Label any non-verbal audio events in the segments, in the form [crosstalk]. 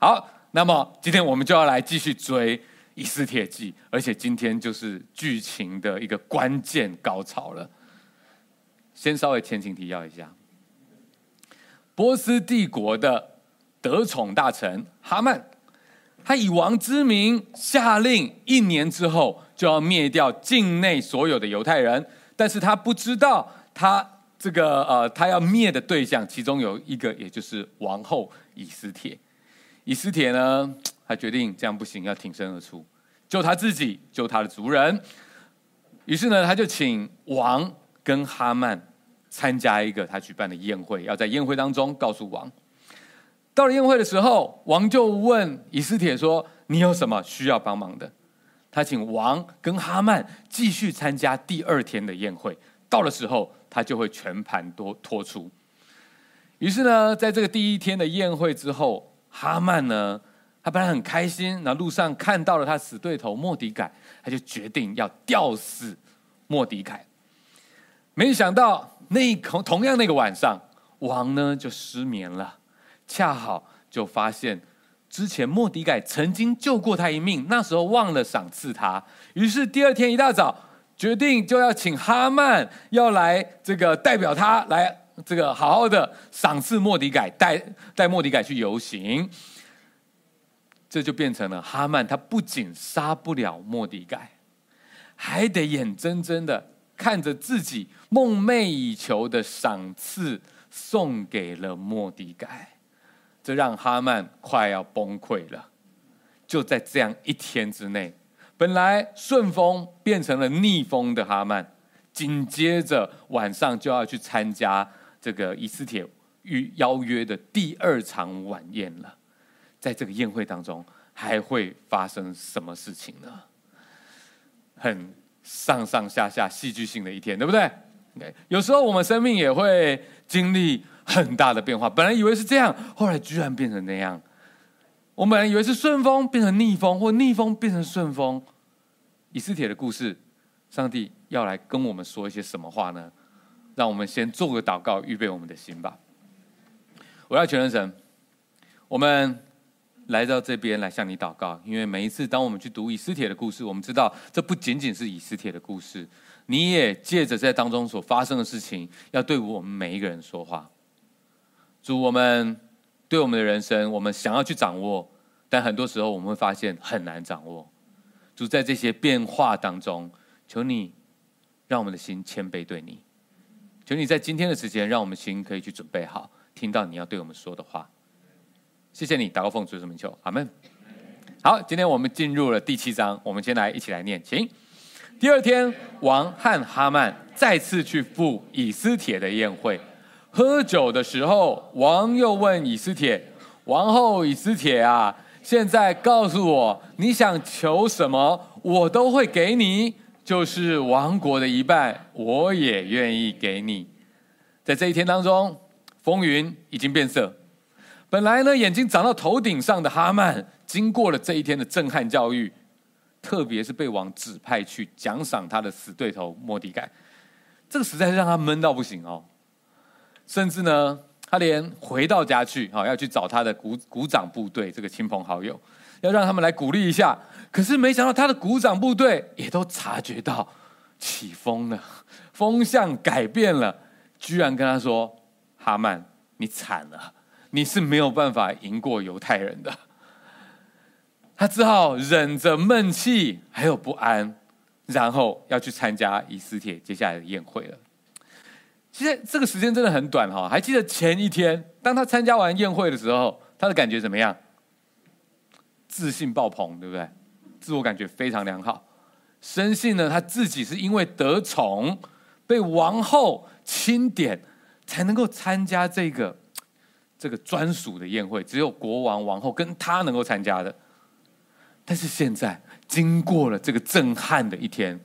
好，那么今天我们就要来继续追以斯帖记，而且今天就是剧情的一个关键高潮了。先稍微前情提要一下，波斯帝国的得宠大臣哈曼，他以王之名下令，一年之后就要灭掉境内所有的犹太人，但是他不知道他这个呃，他要灭的对象，其中有一个，也就是王后以斯帖。以斯帖呢，[tsk] 他决定这样不行，要挺身而出，救他自己，救他的族人。于是呢，他就请王跟哈曼。参加一个他举办的宴会，要在宴会当中告诉王。到了宴会的时候，王就问以斯帖说：“你有什么需要帮忙的？”他请王跟哈曼继续参加第二天的宴会。到了时候，他就会全盘都托出。于是呢，在这个第一天的宴会之后，哈曼呢，他本来很开心，那路上看到了他死对头莫迪改，他就决定要吊死莫迪改。没想到。那同同样那个晚上，王呢就失眠了，恰好就发现之前莫迪改曾经救过他一命，那时候忘了赏赐他，于是第二天一大早决定就要请哈曼要来这个代表他来这个好好的赏赐末底改，带带末底改去游行，这就变成了哈曼他不仅杀不了莫底改，还得眼睁睁的。看着自己梦寐以求的赏赐送给了莫底改，这让哈曼快要崩溃了。就在这样一天之内，本来顺风变成了逆风的哈曼，紧接着晚上就要去参加这个以斯帖与邀约的第二场晚宴了。在这个宴会当中，还会发生什么事情呢？很。上上下下戏剧性的一天，对不对有时候我们生命也会经历很大的变化。本来以为是这样，后来居然变成那样。我本来以为是顺风变成逆风，或逆风变成顺风。以斯帖的故事，上帝要来跟我们说一些什么话呢？让我们先做个祷告，预备我们的心吧。我要全能神，我们。来到这边来向你祷告，因为每一次当我们去读以斯帖的故事，我们知道这不仅仅是以斯帖的故事，你也借着在当中所发生的事情，要对我们每一个人说话。主，我们对我们的人生，我们想要去掌握，但很多时候我们会发现很难掌握。主，在这些变化当中，求你让我们的心谦卑对你，求你在今天的时间，让我们心可以去准备好，听到你要对我们说的话。谢谢你，祷告奉主的名求，阿门。好，今天我们进入了第七章，我们先来一起来念，请。第二天，王和哈曼再次去赴以斯帖的宴会，喝酒的时候，王又问以斯帖：“王后以斯帖啊，现在告诉我，你想求什么，我都会给你，就是王国的一半，我也愿意给你。”在这一天当中，风云已经变色。本来呢，眼睛长到头顶上的哈曼，经过了这一天的震撼教育，特别是被王指派去奖赏他的死对头末底改，这个实在是让他闷到不行哦。甚至呢，他连回到家去，哈，要去找他的鼓鼓掌部队这个亲朋好友，要让他们来鼓励一下。可是没想到他的鼓掌部队也都察觉到起风了，风向改变了，居然跟他说：“哈曼，你惨了。”你是没有办法赢过犹太人的，[laughs] 他只好忍着闷气还有不安，然后要去参加以斯帖接下来的宴会了。其实这个时间真的很短哈，还记得前一天当他参加完宴会的时候，他的感觉怎么样？自信爆棚，对不对？自我感觉非常良好，深信呢他自己是因为得宠，被王后钦点，才能够参加这个。这个专属的宴会，只有国王、王后跟他能够参加的。但是现在，经过了这个震撼的一天，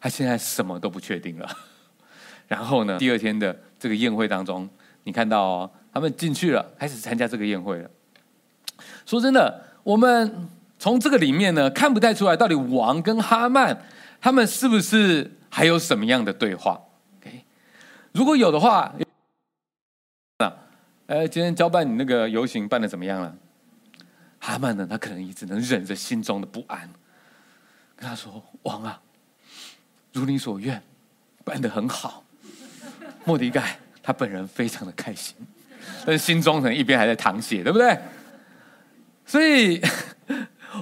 他现在什么都不确定了。然后呢，第二天的这个宴会当中，你看到，他们进去了，开始参加这个宴会了。说真的，我们从这个里面呢，看不太出来，到底王跟哈曼他们是不是还有什么样的对话？OK，如果有的话。哎，今天交办你那个游行办得怎么样了？哈曼呢，他可能也只能忍着心中的不安，跟他说：“王啊，如你所愿，办得很好。”莫迪盖他本人非常的开心，但是心中可能一边还在淌血，对不对？所以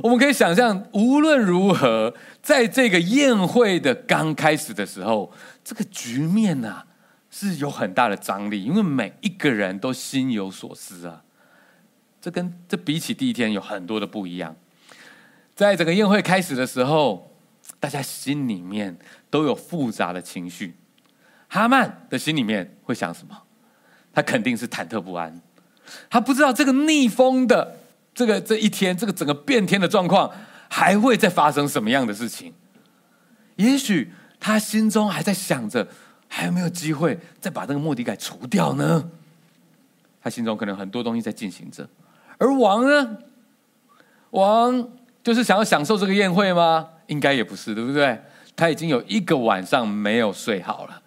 我们可以想象，无论如何，在这个宴会的刚开始的时候，这个局面呐、是有很大的张力，因为每一个人都心有所思啊。这跟这比起第一天有很多的不一样。在整个宴会开始的时候，大家心里面都有复杂的情绪。哈曼的心里面会想什么？他肯定是忐忑不安，他不知道这个逆风的这个这一天，这个整个变天的状况还会再发生什么样的事情。也许他心中还在想着，还有没有机会再把这个末底改除掉呢？他心中可能很多东西在进行着。而王呢？王就是想要享受这个宴会吗？应该也不是，对不对？他已经有一个晚上没有睡好了，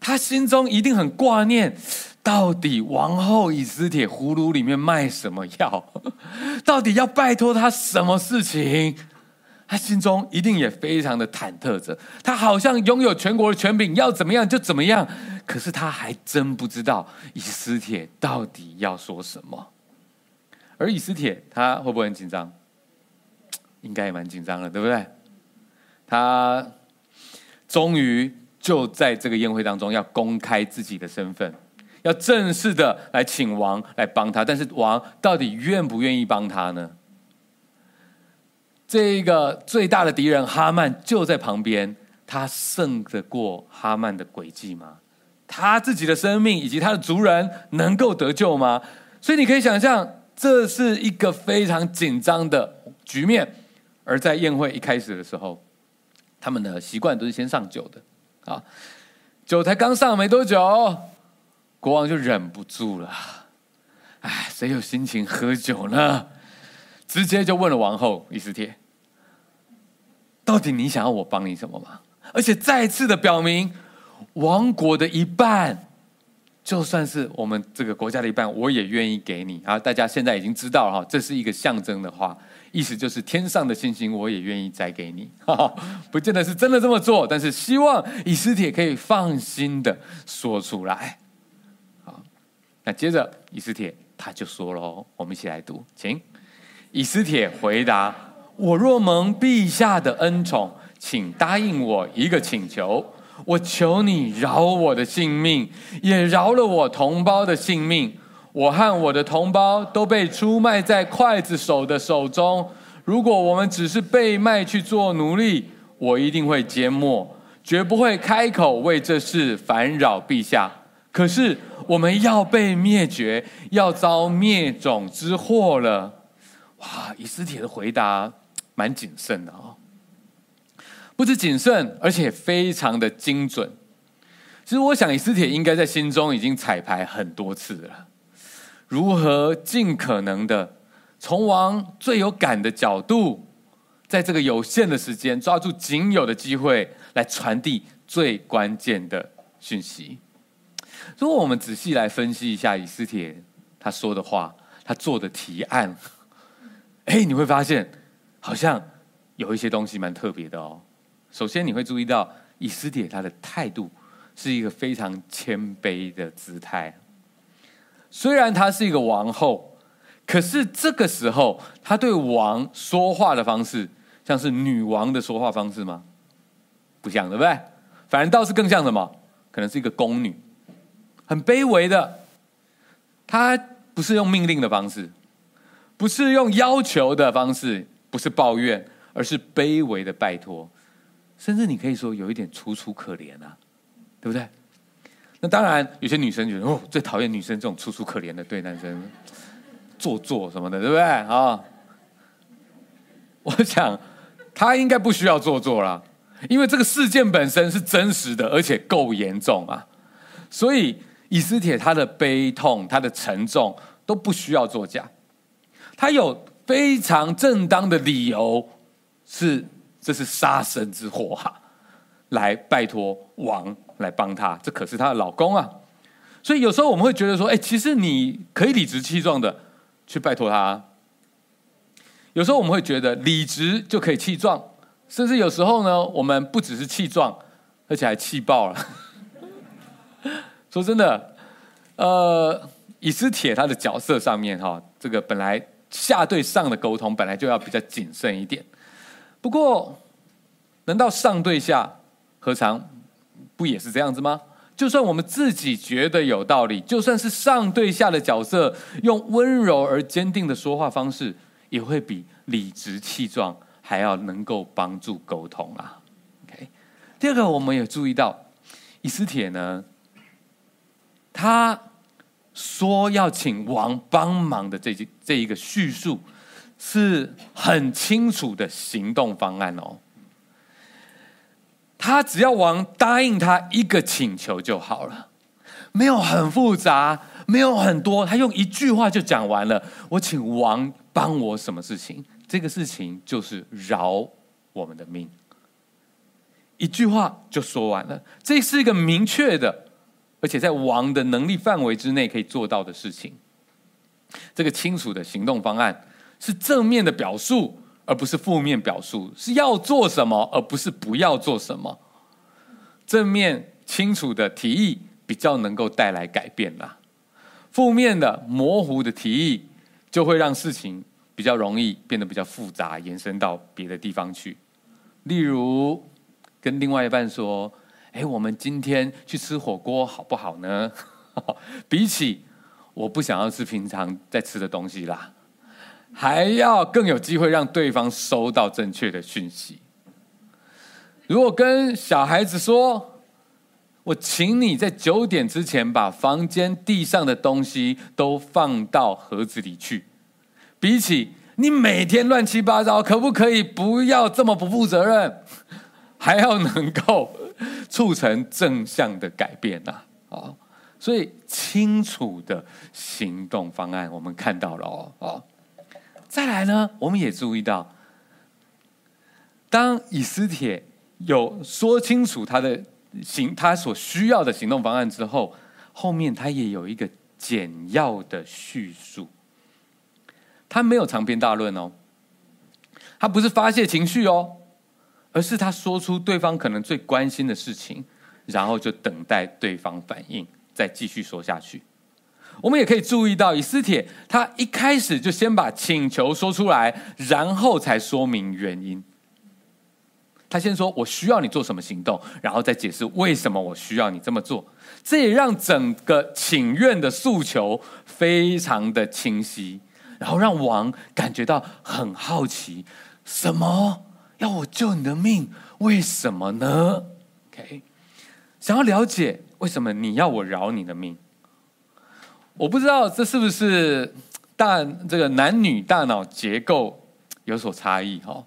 他心中一定很挂念，到底王后以斯帖葫芦里面卖什么药？[laughs] 到底要拜托他什么事情？他心中一定也非常的忐忑着。他好像拥有全国的权柄，要怎么样就怎么样。可是他还真不知道以斯帖到底要说什么。而以斯帖他会不会很紧张？应该也蛮紧张的，对不对？他终于就在这个宴会当中要公开自己的身份，要正式的来请王来帮他。但是王到底愿不愿意帮他呢？这个最大的敌人哈曼就在旁边，他胜得过哈曼的诡计吗？他自己的生命以及他的族人能够得救吗？所以你可以想象。这是一个非常紧张的局面，而在宴会一开始的时候，他们的习惯都是先上酒的，啊，酒才刚上没多久，国王就忍不住了，哎，谁有心情喝酒呢？直接就问了王后伊斯帖，到底你想要我帮你什么吗？而且再次的表明，王国的一半。就算是我们这个国家的一半，我也愿意给你啊！大家现在已经知道了哈，这是一个象征的话，意思就是天上的星星我也愿意摘给你哈哈。[laughs] 不见得是真的这么做，但是希望以斯帖可以放心的说出来。那接着以斯帖他就说了，我们一起来读，请。以斯帖回答：我若蒙陛下的恩宠，请答应我一个请求。我求你饶我的性命，也饶了我同胞的性命。我和我的同胞都被出卖在刽子手的手中。如果我们只是被卖去做奴隶，我一定会缄默，绝不会开口为这事烦扰陛下。可是我们要被灭绝，要遭灭种之祸了。哇，以斯帖的回答蛮谨慎的哦。不止谨慎，而且非常的精准。其实，我想以斯帖应该在心中已经彩排很多次了，如何尽可能的从王最有感的角度，在这个有限的时间，抓住仅有的机会来传递最关键的讯息。如果我们仔细来分析一下以斯帖他说的话，他做的提案，[laughs] 哎，你会发现好像有一些东西蛮特别的哦。首先，你会注意到以斯帖他的态度是一个非常谦卑的姿态。虽然她是一个王后，可是这个时候她对王说话的方式，像是女王的说话方式吗？不像，对不对？反而倒是更像什么？可能是一个宫女，很卑微的。他不是用命令的方式，不是用要求的方式，不是抱怨，而是卑微的拜托。甚至你可以说有一点楚楚可怜啊，对不对？那当然，有些女生觉得哦，最讨厌女生这种楚楚可怜的对男生做作什么的，对不对啊？我想他应该不需要做作了，因为这个事件本身是真实的，而且够严重啊。所以以斯帖他的悲痛、他的沉重都不需要作假，他有非常正当的理由是。这是杀身之祸哈、啊！来拜托王来帮他，这可是他的老公啊。所以有时候我们会觉得说，哎，其实你可以理直气壮的去拜托他，有时候我们会觉得理直就可以气壮，甚至有时候呢，我们不只是气壮，而且还气爆了。说真的，呃，以斯帖他的角色上面哈，这个本来下对上的沟通本来就要比较谨慎一点。不过，难道上对下何尝不也是这样子吗？就算我们自己觉得有道理，就算是上对下的角色，用温柔而坚定的说话方式，也会比理直气壮还要能够帮助沟通啊。OK，第二个，我们也注意到，以斯帖呢，他说要请王帮忙的这这一个叙述，是很清楚的行动方案哦。他只要王答应他一个请求就好了，没有很复杂，没有很多，他用一句话就讲完了。我请王帮我什么事情？这个事情就是饶我们的命，一句话就说完了。这是一个明确的，而且在王的能力范围之内可以做到的事情。这个清楚的行动方案是正面的表述。而不是负面表述，是要做什么，而不是不要做什么。正面清楚的提议比较能够带来改变啦，负面的模糊的提议就会让事情比较容易变得比较复杂，延伸到别的地方去。例如，跟另外一半说：“哎，我们今天去吃火锅好不好呢？” [laughs] 比起我不想要吃平常在吃的东西啦。还要更有机会让对方收到正确的讯息。如果跟小孩子说：“我请你在九点之前把房间地上的东西都放到盒子里去。”比起你每天乱七八糟，可不可以不要这么不负责任？还要能够促成正向的改变呐！啊，所以清楚的行动方案，我们看到了哦，啊。再来呢，我们也注意到，当以斯帖有说清楚他的行，他所需要的行动方案之后，后面他也有一个简要的叙述。他没有长篇大论哦，他不是发泄情绪哦，而是他说出对方可能最关心的事情，然后就等待对方反应，再继续说下去。我们也可以注意到，以斯帖他一开始就先把请求说出来，然后才说明原因。他先说：“我需要你做什么行动”，然后再解释为什么我需要你这么做。这也让整个请愿的诉求非常的清晰，然后让王感觉到很好奇：什么要我救你的命？为什么呢？OK，想要了解为什么你要我饶你的命。我不知道这是不是大这个男女大脑结构有所差异哈？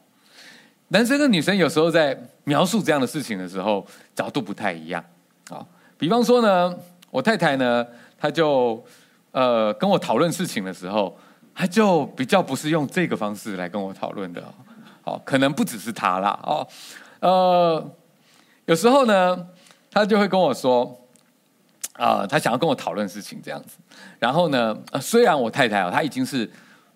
男生跟女生有时候在描述这样的事情的时候角度不太一样啊。比方说呢，我太太呢，她就呃跟我讨论事情的时候，她就比较不是用这个方式来跟我讨论的。好，可能不只是她啦哦。呃，有时候呢，她就会跟我说。啊、呃，他想要跟我讨论事情这样子，然后呢，呃，虽然我太太哦，她已经是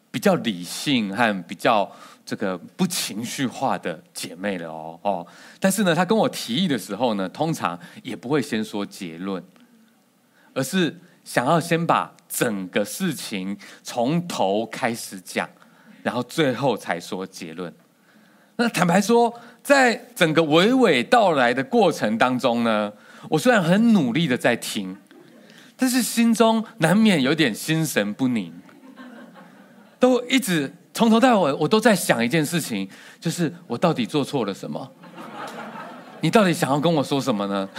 比较理性和比较这个不情绪化的姐妹了哦哦，但是呢，她跟我提议的时候呢，通常也不会先说结论，而是想要先把整个事情从头开始讲，然后最后才说结论。那 [laughs] 坦白说，在整个娓娓道来的过程当中呢，我虽然很努力的在听，但是心中难免有点心神不宁，都一直从头到尾，我都在想一件事情，就是我到底做错了什么？你到底想要跟我说什么呢？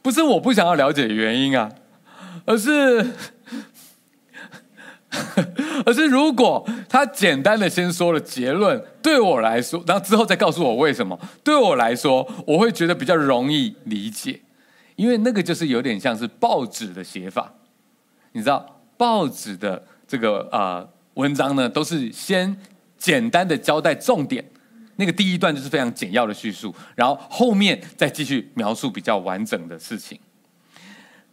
[laughs] 不是我不想要了解原因啊，而是。[laughs] 而是如果他简单的先说了结论，对我来说，然后之后再告诉我为什么，对我来说，我会觉得比较容易理解，因为那个就是有点像是报纸的写法，你知道，报纸的这个啊、呃、文章呢，都是先简单的交代重点，那个第一段就是非常简要的叙述，然后后面再继续描述比较完整的事情，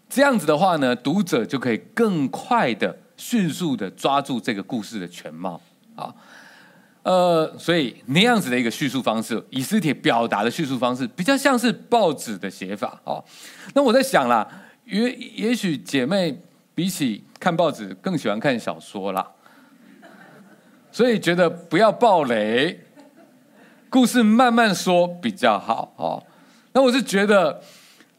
这样子的话呢，读者就可以更快的。迅速的抓住这个故事的全貌啊。呃，所以那样子的一个叙述方式，以斯帖表达的叙述方式，比较像是报纸的写法哦。那我在想啦，也也许姐妹比起看报纸更喜欢看小说啦，所以觉得不要爆雷，故事慢慢说比较好哦。那我是觉得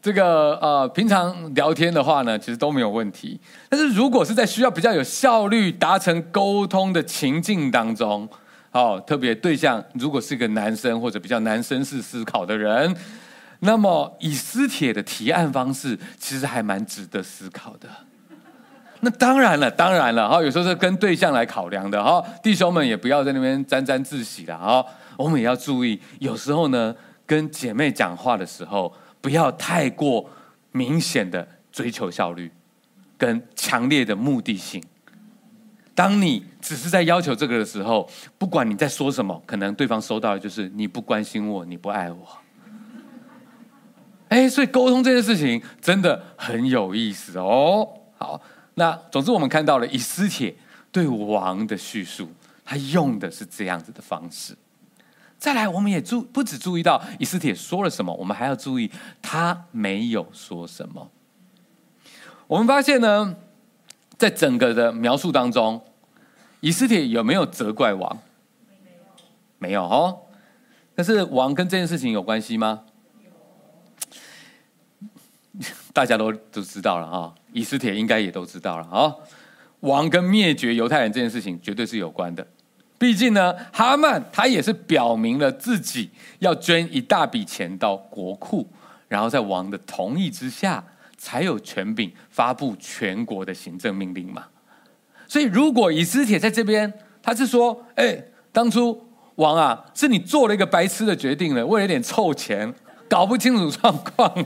这个呃，平常聊天的话呢，其实都没有问题。但是如果是在需要比较有效率达成沟通的情境当中，哦，特别对象如果是一个男生或者比较男生式思考的人，那么以斯帖的提案方式其实还蛮值得思考的。那当然了，当然了，哈，有时候是跟对象来考量的，哈，弟兄们也不要在那边沾沾自喜了，哈，我们也要注意，有时候呢，跟姐妹讲话的时候，不要太过明显的追求效率，跟强烈的目的性。当你只是在要求这个的时候，不管你在说什么，可能对方收到的就是你不关心我，你不爱我。哎，所以沟通这件事情真的很有意思哦。好，那总之我们看到了以斯帖对王的叙述，他用的是这样子的方式。再来，我们也注不只注意到以斯帖说了什么，我们还要注意他没有说什么。我们发现呢。在整个的描述当中，以斯帖有没有责怪王？没有哦。但是王跟这件事情有关系吗？大家都都知道了哈，以斯帖应该也都知道了哈。王跟灭绝犹太人这件事情绝对是有关的。毕竟呢，哈曼他也是表明了自己要捐一大笔钱到国库，然后在王的同意之下。才有权柄发布全国的行政命令嘛。所以，如果以斯帖在这边，他是说：“哎，当初王啊，是你做了一个白痴的决定了，为了一点臭钱，搞不清楚状况，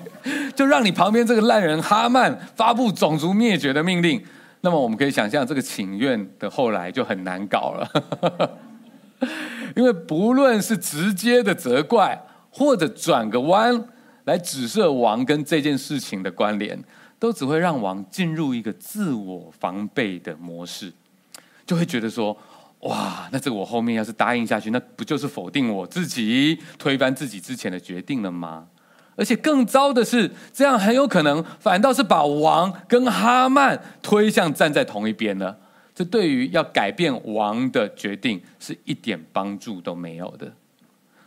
就让你旁边这个烂人哈曼发布种族灭绝的命令。”那么，我们可以想象，这个请愿的后来就很难搞了，[laughs] 因为不论是直接的责怪，或者转个弯。来指涉王跟这件事情的关联，都只会让王进入一个自我防备的模式，就会觉得说：哇，那这个我后面要是答应下去，那不就是否定我自己，推翻自己之前的决定了吗？而且更糟的是，这样很有可能反倒是把王跟哈曼推向站在同一边了。这对于要改变王的决定是一点帮助都没有的。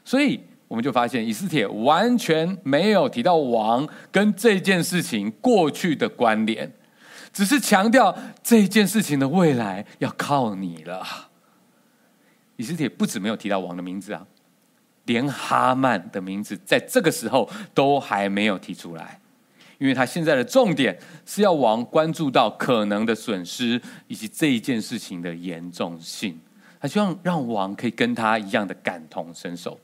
所以。我们就发现以斯帖完全没有提到王跟这件事情过去的关联，只是强调这件事情的未来要靠你了。以斯帖不止没有提到王的名字啊，连哈曼的名字在这个时候都还没有提出来，因为他现在的重点是要王关注到可能的损失以及这一件事情的严重性，他希望让王可以跟他一样的感同身受。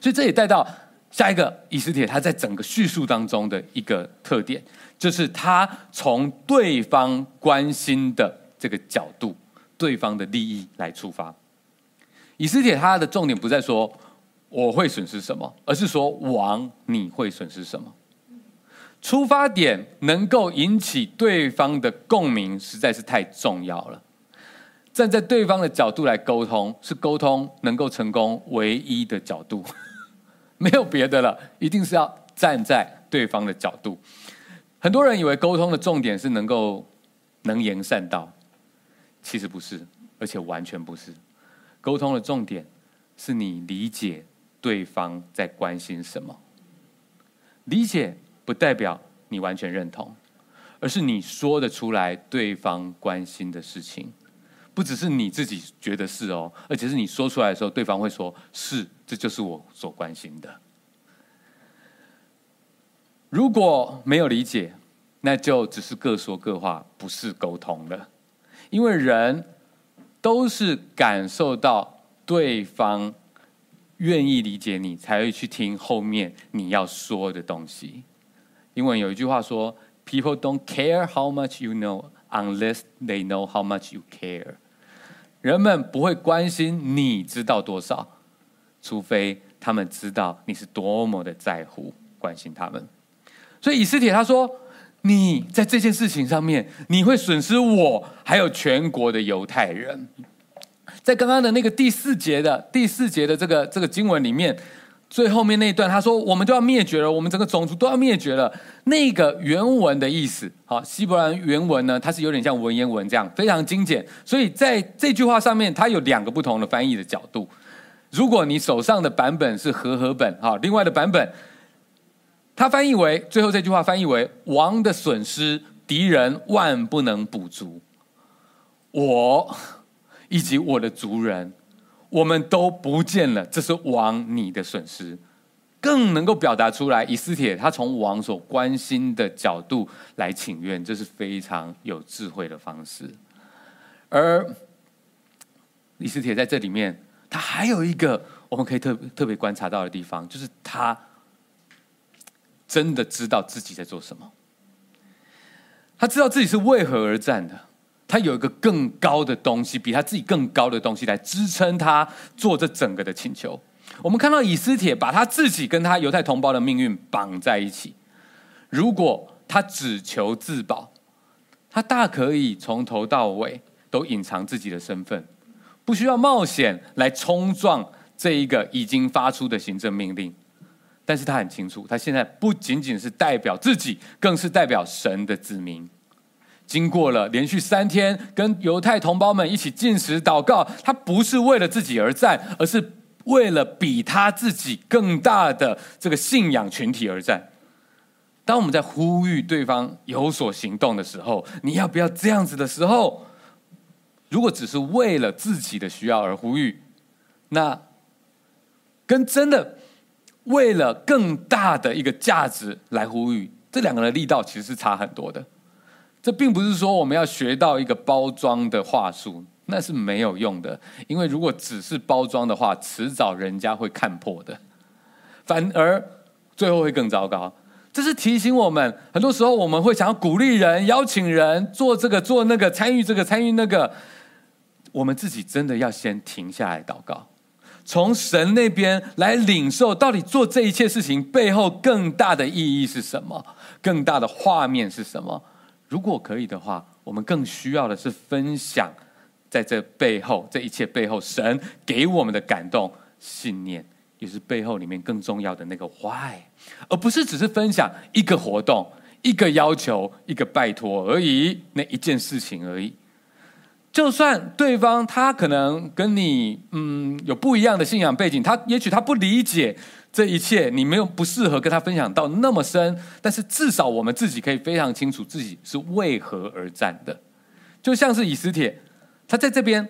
所以这也带到下一个以斯帖，他在整个叙述当中的一个特点，就是他从对方关心的这个角度、对方的利益来出发。以斯帖他的重点不在说我会损失什么，而是说王你会损失什么。出发点能够引起对方的共鸣，实在是太重要了。站在对方的角度来沟通，是沟通能够成功唯一的角度。[laughs] 没有别的了，一定是要站在对方的角度。很多人以为沟通的重点是能够能言善道，其实不是，而且完全不是。沟通的重点是你理解对方在关心什么。理解不代表你完全认同，而是你说得出来对方关心的事情。不只是你自己觉得是哦，而且是你说出来的时候，对方会说：“是，这就是我所关心的。”如果没有理解，那就只是各说各话，不是沟通了。因为人都是感受到对方愿意理解你，才会去听后面你要说的东西。英文有一句话说：“People don't care how much you know unless they know how much you care。”人们不会关心你知道多少，除非他们知道你是多么的在乎、关心他们。所以以斯帖他说：“你在这件事情上面，你会损失我，还有全国的犹太人。在刚刚的那个第四节的第四节的这个这个经文里面，最后面那一段，他说：“我们都要灭绝了，我们整个种族都要灭绝了。”那个原文的意思，好，希伯来原文呢，它是有点像文言文这样，非常精简。所以在这句话上面，它有两个不同的翻译的角度。如果你手上的版本是和合本，哈，另外的版本，它翻译为最后这句话翻译为：“王的损失，敌人万不能补足。”我。以及我的族人，我们都不见了，这是王你的损失，更能够表达出来。以斯帖他从王所关心的角度来请愿，这是非常有智慧的方式。而以斯帖在这里面，他还有一个我们可以特特别观察到的地方，就是他真的知道自己在做什么，他知道自己是为何而战的。他有一个更高的东西，比他自己更高的东西来支撑他做这整个的请求。我们看到以斯帖把他自己跟他犹太同胞的命运绑在一起。如果他只求自保，他大可以从头到尾都隐藏自己的身份，不需要冒险来冲撞这一个已经发出的行政命令。但是他很清楚，他现在不仅仅是代表自己，更是代表神的子民。经过了连续三天跟犹太同胞们一起进食祷告，他不是为了自己而战，而是为了比他自己更大的这个信仰群体而战。当我们在呼吁对方有所行动的时候，你要不要这样子的时候？如果只是为了自己的需要而呼吁，那跟真的为了更大的一个价值来呼吁，这两个人力道其实是差很多的。这并不是说我们要学到一个包装的话术，那是没有用的。因为如果只是包装的话，迟早人家会看破的，反而最后会更糟糕。这是提醒我们，很多时候我们会想要鼓励人、邀请人做这个、做那个、参与这个、参与那个，我们自己真的要先停下来祷告，从神那边来领受，到底做这一切事情背后更大的意义是什么？更大的画面是什么？如果可以的话，我们更需要的是分享，在这背后，这一切背后，神给我们的感动、信念，也是背后里面更重要的那个 why，而不是只是分享一个活动、一个要求、一个拜托而已，那一件事情而已。就算对方他可能跟你嗯有不一样的信仰背景，他也许他不理解。这一切你没有不适合跟他分享到那么深，但是至少我们自己可以非常清楚自己是为何而战的，就像是以斯帖，他在这边，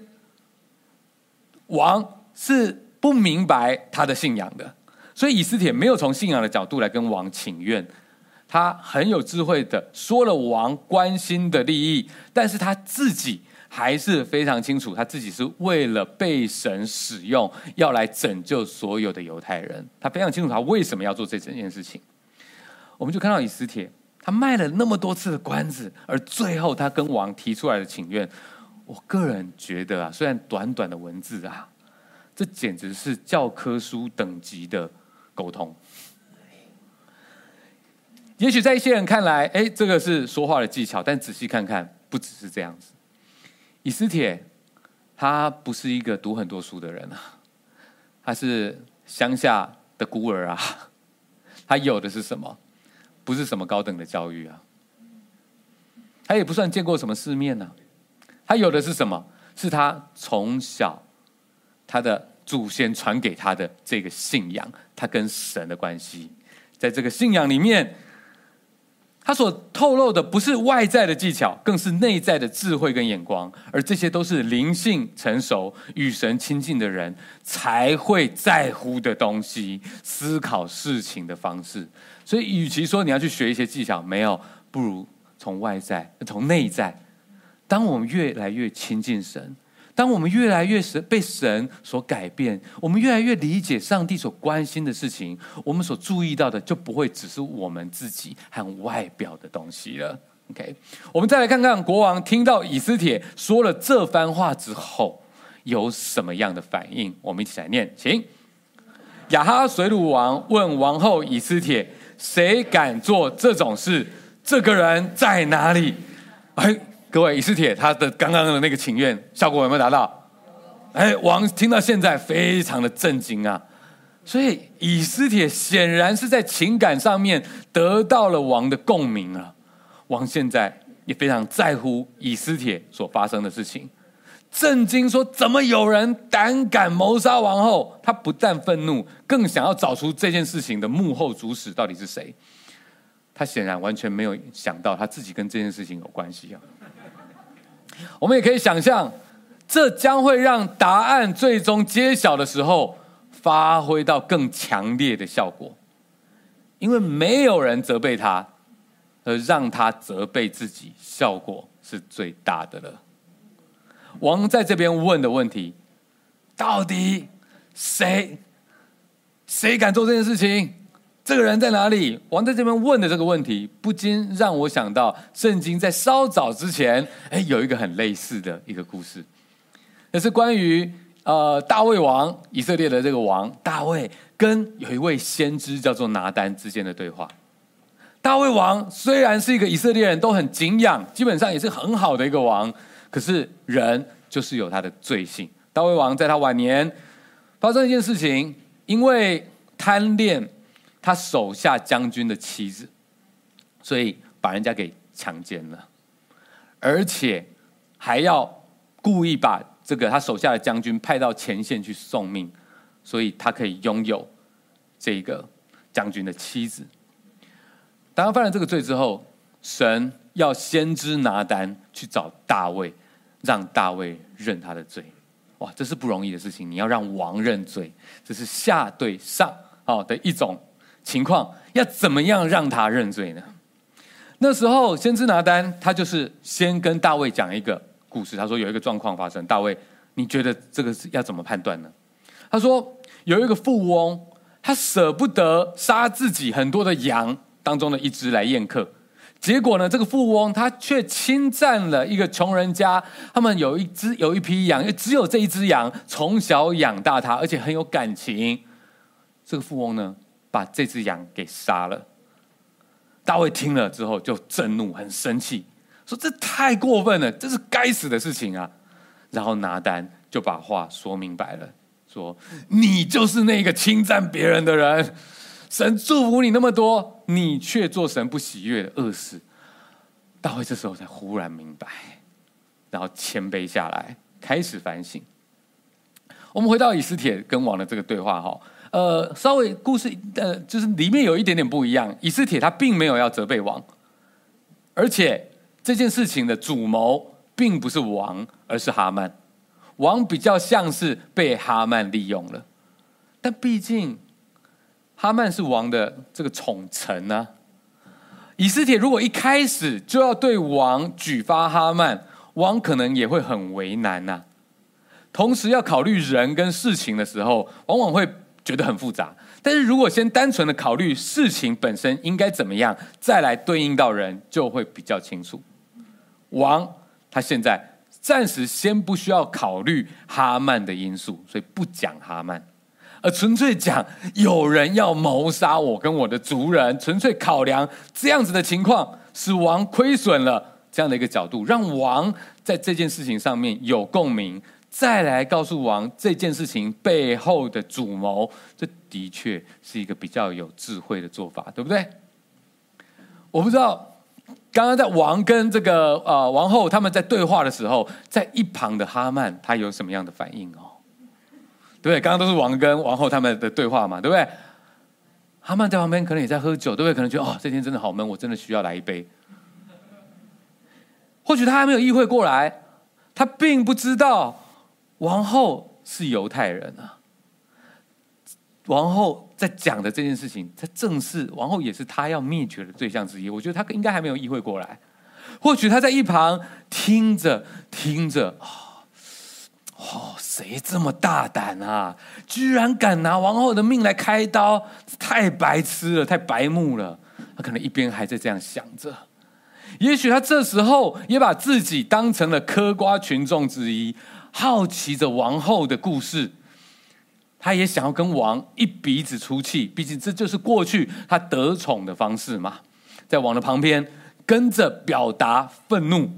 王是不明白他的信仰的，所以以斯帖没有从信仰的角度来跟王请愿，他很有智慧的说了王关心的利益，但是他自己。还是非常清楚，他自己是为了被神使用，要来拯救所有的犹太人。他非常清楚他为什么要做这整件事情。我们就看到以斯帖，他卖了那么多次的关子，而最后他跟王提出来的请愿，我个人觉得啊，虽然短短的文字啊，这简直是教科书等级的沟通。也许在一些人看来，哎，这个是说话的技巧，但仔细看看，不只是这样子。以斯帖，他不是一个读很多书的人啊，他是乡下的孤儿啊，他有的是什么？不是什么高等的教育啊，他也不算见过什么世面呢、啊。他有的是什么？是他从小他的祖先传给他的这个信仰，他跟神的关系，在这个信仰里面。他所透露的不是外在的技巧，更是内在的智慧跟眼光，而这些都是灵性成熟、与神亲近的人才会在乎的东西，思考事情的方式。所以，与其说你要去学一些技巧，没有，不如从外在、从内在。当我们越来越亲近神。当我们越来越神被神所改变，我们越来越理解上帝所关心的事情，我们所注意到的就不会只是我们自己和外表的东西了。OK，我们再来看看国王听到以斯帖说了这番话之后有什么样的反应。我们一起来念，请亚哈水鲁王问王后以斯帖：谁敢做这种事？这个人在哪里？哎，各位，以斯帖他的刚刚的那个请愿效果有没有达到？哎，王听到现在非常的震惊啊！所以以斯帖显然是在情感上面得到了王的共鸣啊。王现在也非常在乎以斯帖所发生的事情，震惊说：怎么有人胆敢谋杀王后？他不但愤怒，更想要找出这件事情的幕后主使到底是谁。他显然完全没有想到他自己跟这件事情有关系啊！我们也可以想象，这将会让答案最终揭晓的时候，发挥到更强烈的效果，因为没有人责备他，而让他责备自己，效果是最大的了。王在这边问的问题，到底谁谁敢做这件事情？这个人在哪里？王在这边问的这个问题，不禁让我想到圣经在稍早之前，哎，有一个很类似的一个故事，那是关于呃大卫王以色列的这个王大卫跟有一位先知叫做拿单之间的对话。大卫王虽然是一个以色列人都很敬仰，基本上也是很好的一个王，可是人就是有他的罪性。大卫王在他晚年发生一件事情，因为贪恋。他手下将军的妻子，所以把人家给强奸了，而且还要故意把这个他手下的将军派到前线去送命，所以他可以拥有这个将军的妻子。当他犯了这个罪之后，神要先知拿单去找大卫，让大卫认他的罪。哇，这是不容易的事情，你要让王认罪，这是下对上好的一种。情况要怎么样让他认罪呢？那时候先知拿单，他就是先跟大卫讲一个故事。他说有一个状况发生，大卫，你觉得这个要怎么判断呢？他说有一个富翁，他舍不得杀自己很多的羊当中的一只来宴客，结果呢，这个富翁他却侵占了一个穷人家，他们有一只有一批羊，只有这一只羊从小养大他，而且很有感情。这个富翁呢，把这只羊给杀了，大卫听了之后就震怒，很生气，说：“这太过分了，这是该死的事情啊！”然后拿单就把话说明白了，说：“你就是那个侵占别人的人，神祝福你那么多，你却做神不喜悦的恶事。”大卫这时候才忽然明白，然后谦卑下来，开始反省。我们回到以斯帖跟王的这个对话哈。呃，稍微故事呃，就是里面有一点点不一样。以斯帖他并没有要责备王，而且这件事情的主谋并不是王，而是哈曼。王比较像是被哈曼利用了，但毕竟哈曼是王的这个宠臣呢、啊。以斯帖如果一开始就要对王举发哈曼，王可能也会很为难呐、同时要考虑人跟事情的时候，往往会。觉得很复杂，但是如果先单纯的考虑事情本身应该怎么样，再来对应到人，就会比较清楚。王他现在暂时先不需要考虑哈曼的因素，所以不讲哈曼，而纯粹讲有人要谋杀我跟我的族人，纯粹考量这样子的情况，使王亏损了这样的一个角度，让王在这件事情上面有共鸣。再来告诉王这件事情背后的主谋，这的确是一个比较有智慧的做法，对不对？我不知道刚刚在王跟这个呃王后他们在对话的时候，在一旁的哈曼他有什么样的反应哦？对不对？刚刚都是王跟王后他们的对话嘛，对不对？哈曼在旁边可能也在喝酒，对不对？可能觉得哦，这天真的好闷，我真的需要来一杯。或许他还没有意会过来，他并不知道。王后是犹太人啊，王后在讲的这件事情，在正是王后也是他要灭绝的对象之一。我觉得他应该还没有意会过来，或许他在一旁听着听着，哦，谁这么大胆啊？居然敢拿王后的命来开刀，太白痴了，太白目了。他可能一边还在这样想着，也许他这时候也把自己当成了嗑瓜群众之一。好奇着王后的故事，他也想要跟王一鼻子出气，毕竟这就是过去他得宠的方式嘛。在王的旁边跟着表达愤怒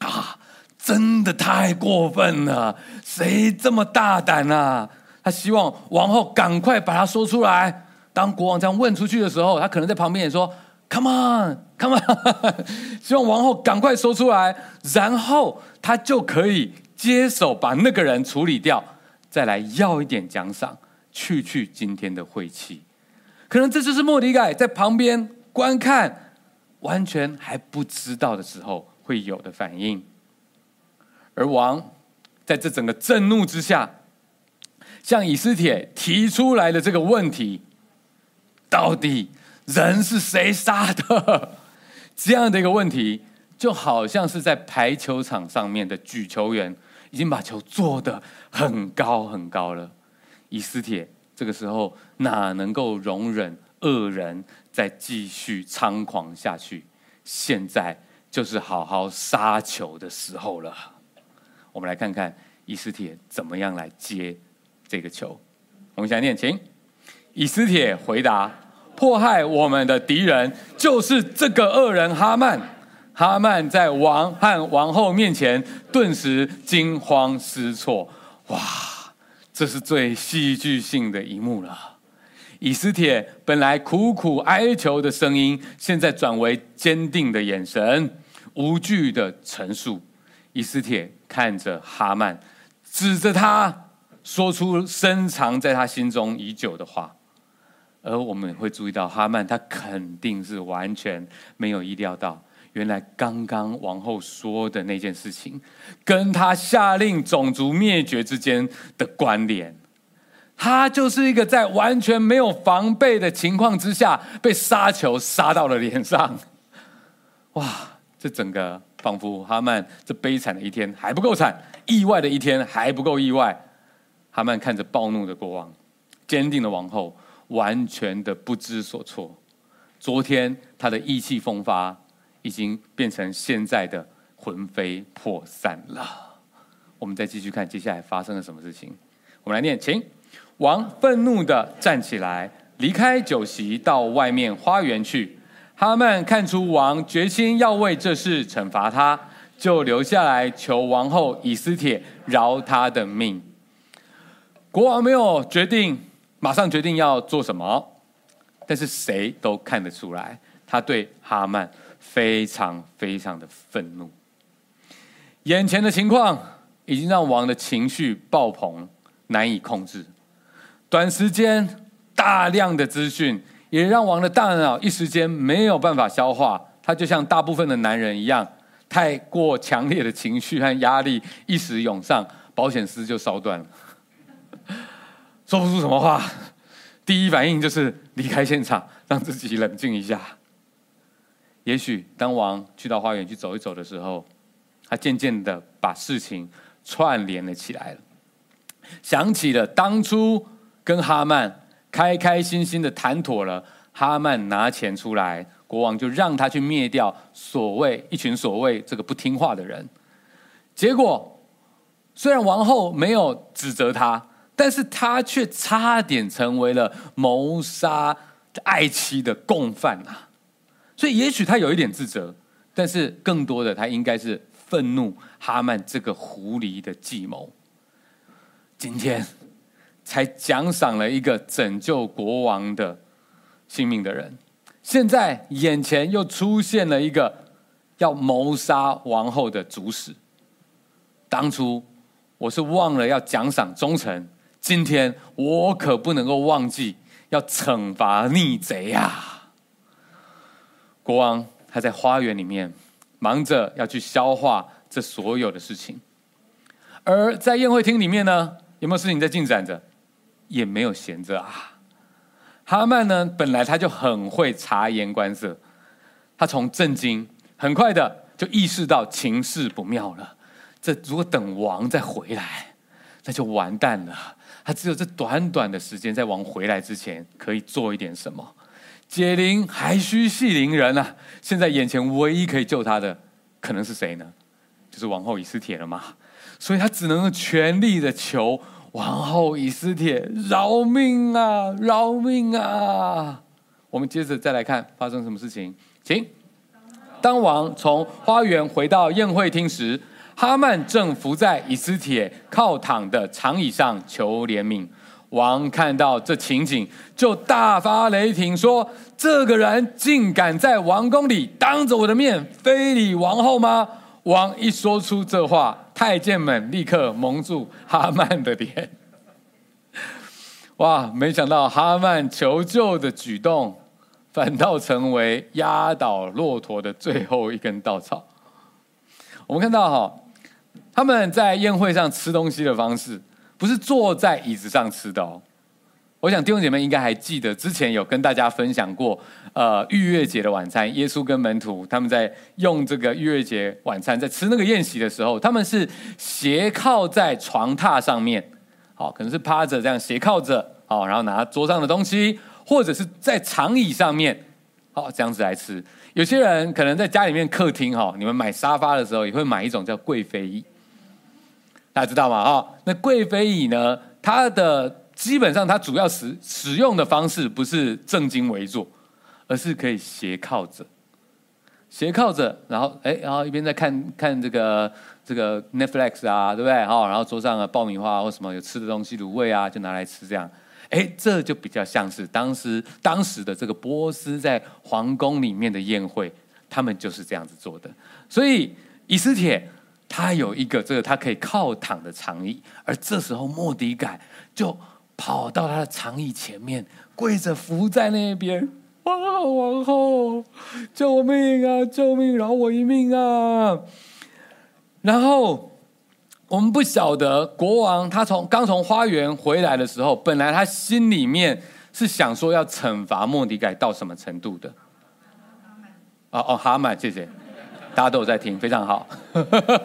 啊！真的太过分了，谁这么大胆啊？他希望王后赶快把他说出来。当国王这样问出去的时候，他可能在旁边也说：“Come on, come on！” [laughs] 希望王后赶快说出来，然后他就可以接手把那个人处理掉，再来要一点奖赏，去去今天的晦气。可能这就是莫迪改在旁边观看，完全还不知道的时候会有的反应。而王在这整个震怒之下，向以斯帖提出来的这个问题：到底人是谁杀的？这样的一个问题，就好像是在排球场上面的举球员已经把球做得很高很高了。以斯帖这个时候哪能够容忍恶人再继续猖狂下去？现在就是好好杀球的时候了。我们来看看以斯帖怎么样来接这个球。我们先念，请以斯帖回答：迫害我们的敌人就是这个恶人哈曼。哈曼在王和王后面前顿时惊慌失措。哇，这是最戏剧性的一幕了。以斯帖本来苦苦哀求的声音，现在转为坚定的眼神，无惧的陈述。以斯帖看着哈曼，指着他说出深藏在他心中已久的话，而我们会注意到，哈曼他肯定是完全没有意料到，原来刚刚王后说的那件事情，跟他下令种族灭绝之间的关联。他就是一个在完全没有防备的情况之下，被杀球杀到了脸上。哇，这整个。仿佛哈曼这悲惨的一天还不够惨，意外的一天还不够意外。哈曼看着暴怒的国王，坚定的王后，完全的不知所措。昨天他的意气风发，已经变成现在的魂飞魄散了。我们再继续看接下来发生了什么事情。我们来念，请王愤怒的站起来，离开酒席，到外面花园去。哈曼看出王决心要为这事惩罚他，就留下来求王后以斯帖饶他的命。国王没有决定，马上决定要做什么，但是谁都看得出来，他对哈曼非常非常的愤怒。眼前的情况已经让王的情绪爆棚，难以控制。短时间，大量的资讯。也让王的大脑一时间没有办法消化，他就像大部分的男人一样，太过强烈的情绪和压力一时涌上，保险丝就烧断了，说不出什么话。第一反应就是离开现场，让自己冷静一下。也许当王去到花园去走一走的时候，他渐渐的把事情串联了起来了，想起了当初跟哈曼。开开心心的谈妥了，哈曼拿钱出来，国王就让他去灭掉所谓一群所谓这个不听话的人。结果虽然王后没有指责他，但是他却差点成为了谋杀爱妻的共犯啊！所以也许他有一点自责，但是更多的他应该是愤怒哈曼这个狐狸的计谋。今天。才奖赏了一个拯救国王的性命的人，现在眼前又出现了一个要谋杀王后的主使。当初我是忘了要奖赏忠臣，今天我可不能够忘记要惩罚逆贼呀！国王他在花园里面忙着要去消化这所有的事情，而在宴会厅里面呢，有没有事情在进展着？也没有闲着啊！哈曼呢，本来他就很会察言观色，他从震惊很快的就意识到情势不妙了。这如果等王再回来，那就完蛋了。他只有这短短的时间，在王回来之前，可以做一点什么？解铃还须系铃人啊！现在眼前唯一可以救他的，可能是谁呢？就是王后以斯帖了嘛。所以他只能全力的求。王后以斯帖，饶命啊！饶命啊！我们接着再来看发生什么事情，请。当王从花园回到宴会厅时，哈曼正伏在以斯帖靠躺的长椅上求怜悯。王看到这情景，就大发雷霆，说：“这个人竟敢在王宫里当着我的面非礼王后吗？”王一说出这话，太监们立刻蒙住哈曼的脸。[laughs] 哇！没想到哈曼求救的举动，反倒成为压倒骆驼的最后一根稻草。我们看到哈，他们在宴会上吃东西的方式，不是坐在椅子上吃的哦。我想弟兄姐妹应该还记得，之前有跟大家分享过，呃，逾越节的晚餐，耶稣跟门徒他们在用这个逾越节晚餐，在吃那个宴席的时候，他们是斜靠在床榻上面。好，可能是趴着这样斜靠着，好，然后拿桌上的东西，或者是在长椅上面，好，这样子来吃。有些人可能在家里面客厅，哈，你们买沙发的时候也会买一种叫贵妃椅，大家知道吗？哈，那贵妃椅呢，它的基本上它主要使使用的方式不是正襟危坐，而是可以斜靠着，斜靠着，然后哎，然后一边在看看这个。这个 Netflix 啊，对不对？哈，然后桌上的爆米花或什么有吃的东西，卤味啊，就拿来吃这样。哎，这就比较像是当时当时的这个波斯在皇宫里面的宴会，他们就是这样子做的。所以以斯帖他有一个这个他可以靠躺的长椅，而这时候莫迪改就跑到他的长椅前面，跪着伏在那边。哇，王后，救命啊！救命，饶我一命啊！然后我们不晓得国王他从刚从花园回来的时候，本来他心里面是想说要惩罚莫迪改到什么程度的？哦哦，哈曼，谢谢，大家都有在听，非常好。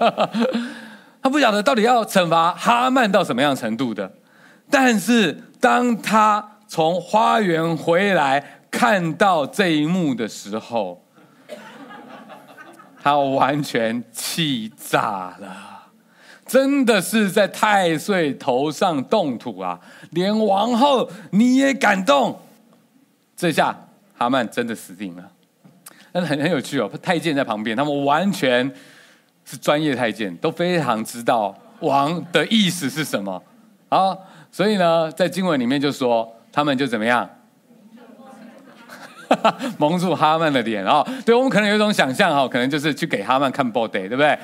[laughs] 他不晓得到底要惩罚哈曼到什么样程度的，但是当他从花园回来看到这一幕的时候。他完全气炸了，真的是在太岁头上动土啊！连王后你也敢动？这下哈曼真的死定了。但是很很有趣哦，太监在旁边，他们完全是专业太监，都非常知道王的意思是什么啊。所以呢，在经文里面就说，他们就怎么样？[laughs] 蒙住哈曼的脸啊！对，我们可能有一种想象哈，可能就是去给哈曼看 body，对不对？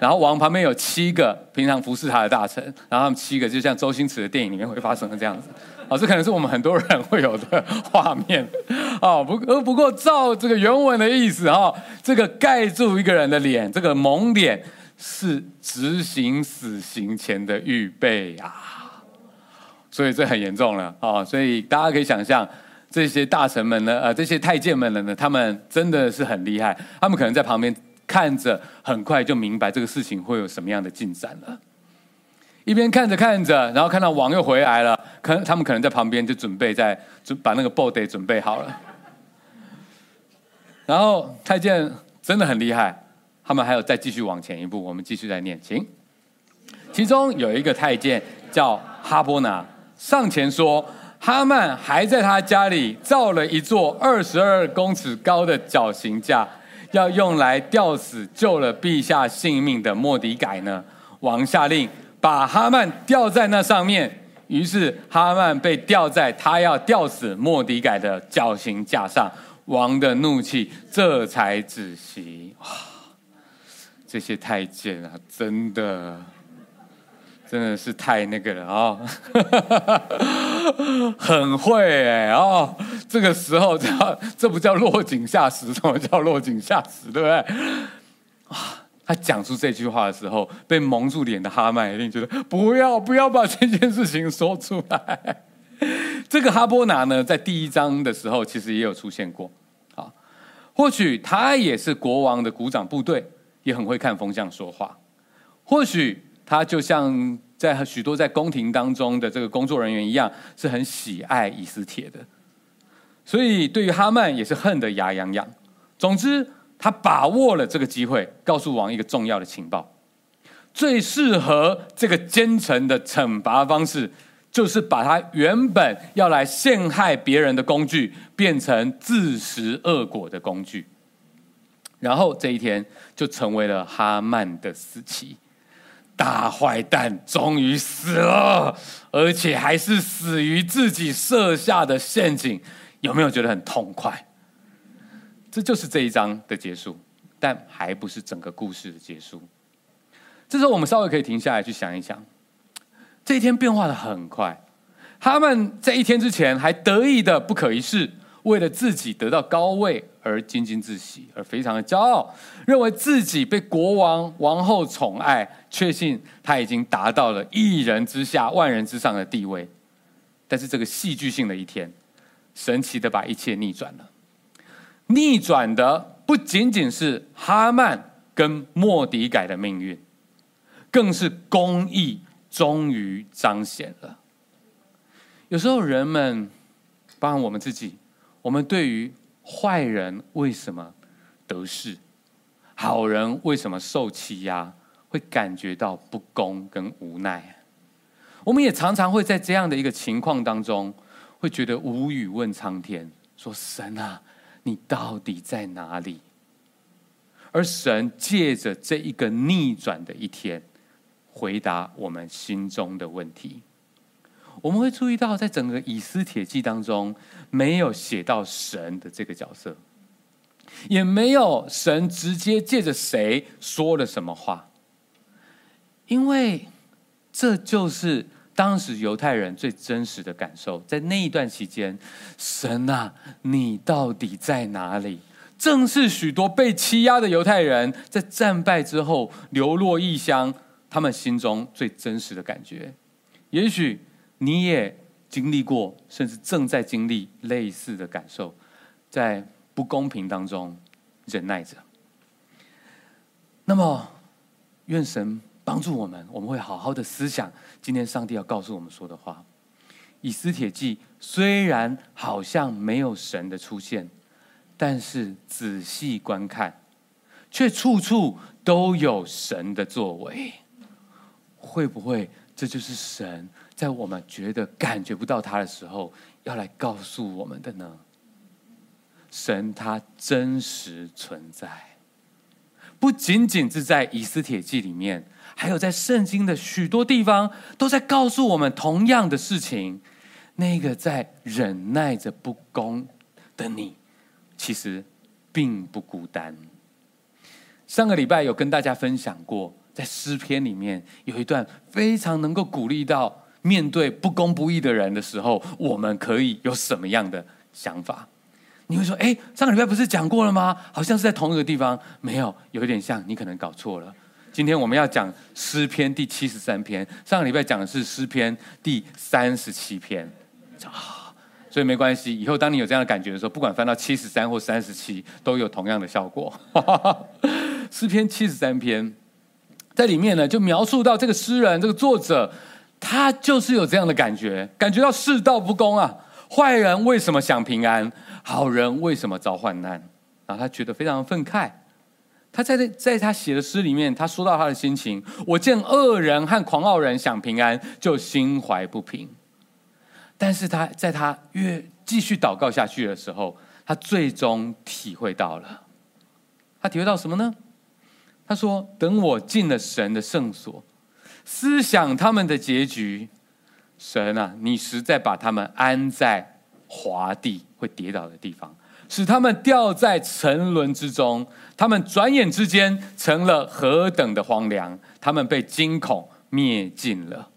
然后王旁边有七个平常服侍他的大臣，然后他们七个就像周星驰的电影里面会发生的这样子。哦，这可能是我们很多人会有的画面。哦，不，呃，不过照这个原文的意思哈，这个盖住一个人的脸，这个蒙脸是执行死刑前的预备啊，所以这很严重了啊！所以大家可以想象。这些大臣们呢，呃，这些太监们呢，他们真的是很厉害。他们可能在旁边看着，很快就明白这个事情会有什么样的进展了。一边看着看着，然后看到王又回来了，可能他们可能在旁边就准备在准把那个 body 准备好了。然后太监真的很厉害，他们还有再继续往前一步，我们继续再念，请。其中有一个太监叫哈波拿，上前说。哈曼还在他家里造了一座二十二公尺高的绞刑架，要用来吊死救了陛下性命的莫迪改呢。王下令把哈曼吊在那上面，于是哈曼被吊在他要吊死莫迪改的绞刑架上。王的怒气这才止息。哇，这些太监啊，真的。真的是太那个了啊、[laughs] 很会哎哦，这个时候叫这不叫落井下石，什么叫落井下石，对不对？啊，他讲出这句话的时候，被蒙住脸的哈曼一定觉得不要不要把这件事情说出来。这个哈波拿呢，在第一章的时候其实也有出现过啊，或许他也是国王的鼓掌部队，也很会看风向说话，或许他就像。在许多在宫廷当中的这个工作人员一样，是很喜爱以斯帖的，所以对于哈曼也是恨得牙痒痒。总之，他把握了这个机会，告诉王一个重要的情报：最适合这个奸臣的惩罚方式，就是把他原本要来陷害别人的工具，变成自食恶果的工具。然后这一天就成为了哈曼的死期。大坏蛋终于死了，而且还是死于自己设下的陷阱。有没有觉得很痛快？这就是这一章的结束，但还不是整个故事的结束。这时候我们稍微可以停下来去想一想，这一天变化得很快。哈曼在一天之前还得意的不可一世，为了自己得到高位而沾沾自喜，而非常的骄傲，认为自己被国王王后宠爱，确信他已经达到了一人之下万人之上的地位。但是这个戏剧性的一天，神奇的把一切逆转了。逆转的不仅仅是哈曼跟莫迪改的命运，更是公义终于彰显了。有时候人们，包括我们自己，我们对于坏人为什么得势，好人为什么受欺压，会感觉到不公跟无奈。我们也常常会在这样的一个情况当中，会觉得无语问苍天，说神啊，你到底在哪里？而神借着这一个逆转的一天，回答我们心中的问题。我们会注意到，在整个以斯帖记当中，没有写到神的这个角色，也没有神直接借着谁说了什么话，因为这就是当时犹太人最真实的感受。在那一段期间，神啊，你到底在哪里？正是许多被欺压的犹太人在战败之后流落异乡，他们心中最真实的感觉，也许。你也经历过，甚至正在经历类似的感受，在不公平当中忍耐着。那么，愿神帮助我们，我们会好好的思想今天上帝要告诉我们说的话。以斯帖记虽然好像没有神的出现，但是仔细观看，却处处都有神的作为。会不会这就是神？在我们觉得感觉不到他的时候，要来告诉我们的呢？神他真实存在，不仅仅是在以斯帖记里面，还有在圣经的许多地方，都在告诉我们同样的事情。那个在忍耐着不公的你，其实并不孤单。上个礼拜有跟大家分享过，在诗篇里面有一段非常能够鼓励到。面对不公不义的人的时候，我们可以有什么样的想法？你会说：“哎，上个礼拜不是讲过了吗？好像是在同一个地方。”没有，有一点像，你可能搞错了。今天我们要讲诗篇第七十三篇，上个礼拜讲的是诗篇第三十七篇。所以没关系。以后当你有这样的感觉的时候，不管翻到七十三或三十七，都有同样的效果。[laughs] 诗篇七十三篇，在里面呢，就描述到这个诗人，这个作者。他就是有这样的感觉，感觉到世道不公啊！坏人为什么享平安？好人为什么遭患难？然后他觉得非常愤慨。他在在他写的诗里面，他说到他的心情：我见恶人和狂傲人享平安，就心怀不平。但是他在他越继续祷告下去的时候，他最终体会到了。他体会到什么呢？他说：等我进了神的圣所。思想他们的结局，神啊，你实在把他们安在滑地会跌倒的地方，使他们掉在沉沦之中。他们转眼之间成了何等的荒凉！他们被惊恐灭尽了。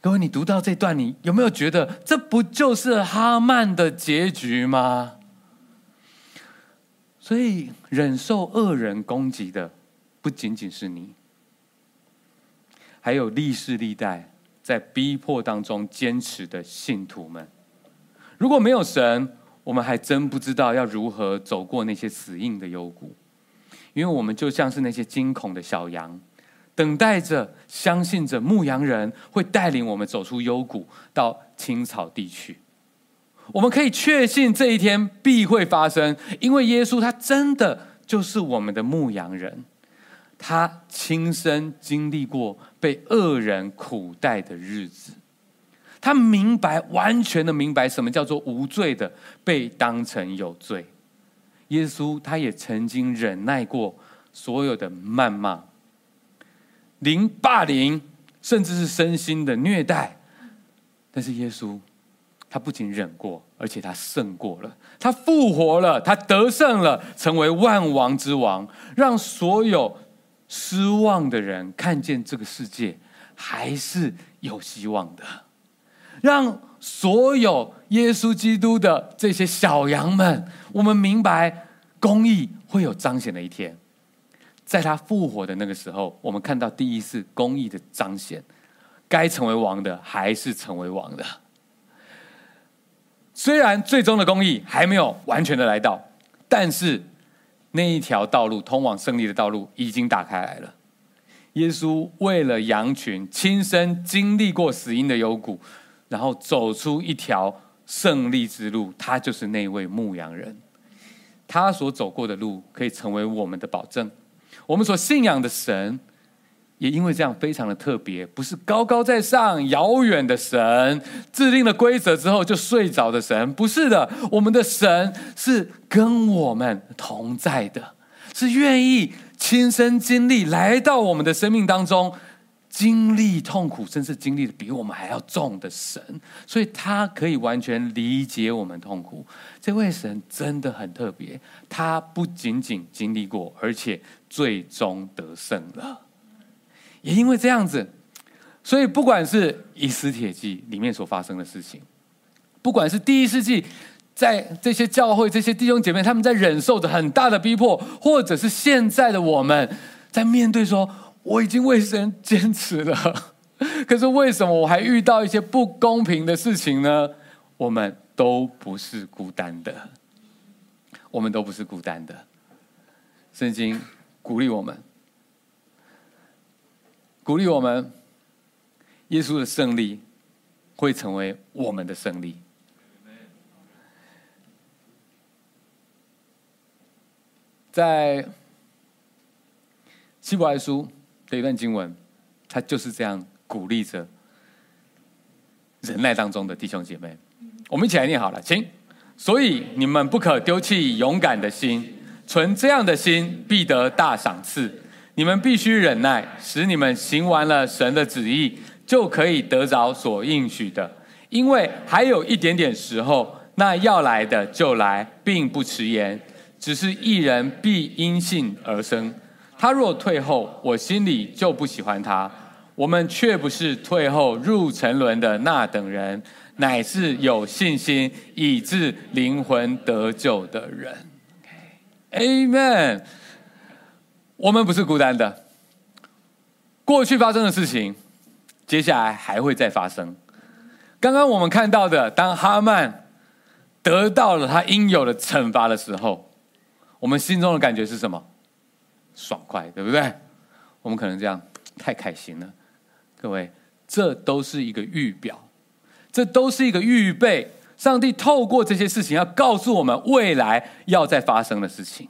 各位，你读到这段，你有没有觉得这不就是哈曼的结局吗？所以，忍受恶人攻击的，不仅仅是你。还有历世历代在逼迫当中坚持的信徒们，如果没有神，我们还真不知道要如何走过那些死硬的幽谷，因为我们就像是那些惊恐的小羊，等待着、相信着牧羊人会带领我们走出幽谷，到青草地去。我们可以确信这一天必会发生，因为耶稣他真的就是我们的牧羊人。他亲身经历过被恶人苦待的日子，他明白，完全的明白什么叫做无罪的被当成有罪，耶稣他也曾经忍耐过所有的谩骂、凌霸凌，甚至是身心的虐待。但是耶稣，他不仅忍过，而且他胜过了，他复活了，他得胜了，成为万王之王，让所有失望的人看见这个世界还是有希望的，让所有耶稣基督的这些小羊们，我们明白公义会有彰显的一天，在他复活的那个时候，我们看到第一次公义的彰显，该成为王的还是成为王的。虽然最终的公义还没有完全的来到，但是那一条道路通往胜利的道路已经打开来了。耶稣为了羊群，亲身经历过死因的幽谷，然后走出一条胜利之路。他就是那位牧羊人，他所走过的路可以成为我们的保证。我们所信仰的神，也因为这样非常的特别，不是高高在上、遥远的神，制定了规则之后就睡着的神，不是的。我们的神是跟我们同在的，是愿意。亲身经历来到我们的生命当中，经历痛苦，甚至经历的比我们还要重的神，所以他可以完全理解我们痛苦。这位神真的很特别，他不仅仅经历过，而且最终得胜了。也因为这样子，所以不管是以斯帖记里面所发生的事情，不管是第一世纪。在这些教会，这些弟兄姐妹，他们在忍受着很大的逼迫，或者是现在的我们，在面对说，我已经为神坚持了，[laughs] 可是为什么我还遇到一些不公平的事情呢？我们都不是孤单的，我们都不是孤单的。圣经鼓励我们，鼓励我们，耶稣的胜利会成为我们的胜利。在希伯来书的一段经文，他就是这样鼓励着忍耐当中的弟兄姐妹。我们一起来念好了，请。所以你们不可丢弃勇敢的心，存这样的心必得大赏赐。你们必须忍耐，使你们行完了神的旨意，就可以得着所应许的。因为还有一点点时候，那要来的就来，并不迟延。只是一人必因信而生，他若退后，我心里就不喜欢他。我们却不是退后入沉沦的那等人，乃是有信心以致灵魂得救的人。Amen。我们不是孤单的，过去发生的事情，接下来还会再发生。刚刚我们看到的，当哈曼得到了他应有的惩罚的时候。我们心中的感觉是什么？爽快，对不对？我们可能这样，太开心了。各位，这都是一个预表，这都是一个预备。上帝透过这些事情，要告诉我们未来要再发生的事情。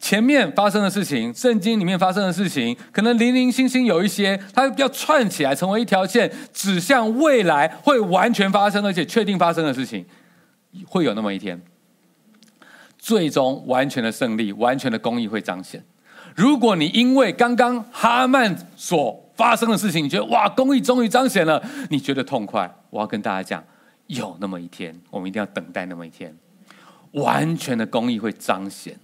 前面发生的事情，圣经里面发生的事情，可能零零星星有一些，它要串起来成为一条线，指向未来会完全发生，而且确定发生的事情，会有那么一天。最终完全的胜利，完全的公义会彰显。如果你因为刚刚哈曼所发生的事情，你觉得哇，公义终于彰显了，你觉得痛快，我要跟大家讲，有那么一天，我们一定要等待那么一天，完全的公义会彰显，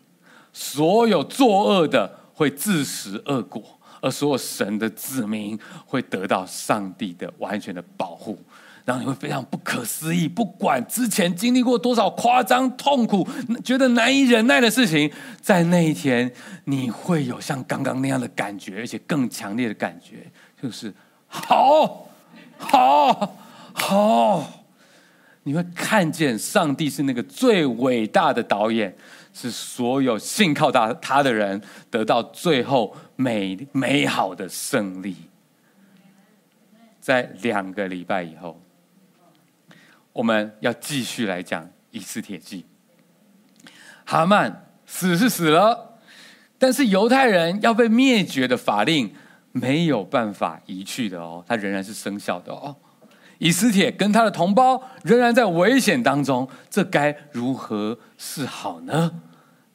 所有作恶的会自食恶果，而所有神的子民会得到上帝的完全的保护。然后你会非常不可思议，不管之前经历过多少夸张、痛苦、觉得难以忍耐的事情，在那一天，你会有像刚刚那样的感觉，而且更强烈的感觉，就是好，好，好。你会看见上帝是那个最伟大的导演，是所有信靠他他的人得到最后美美好的胜利。在两个礼拜以后。我们要继续来讲以斯帖记。哈曼死是死了，但是犹太人要被灭绝的法令没有办法移去的哦，它仍然是生效的哦。以斯帖跟他的同胞仍然在危险当中，这该如何是好呢？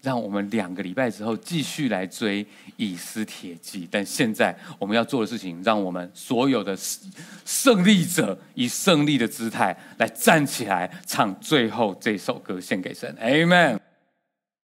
让我们两个礼拜之后继续来追以斯帖记。但现在我们要做的事情，让我们所有的胜利者以胜利的姿态来站起来，唱最后这首歌献给神。Amen。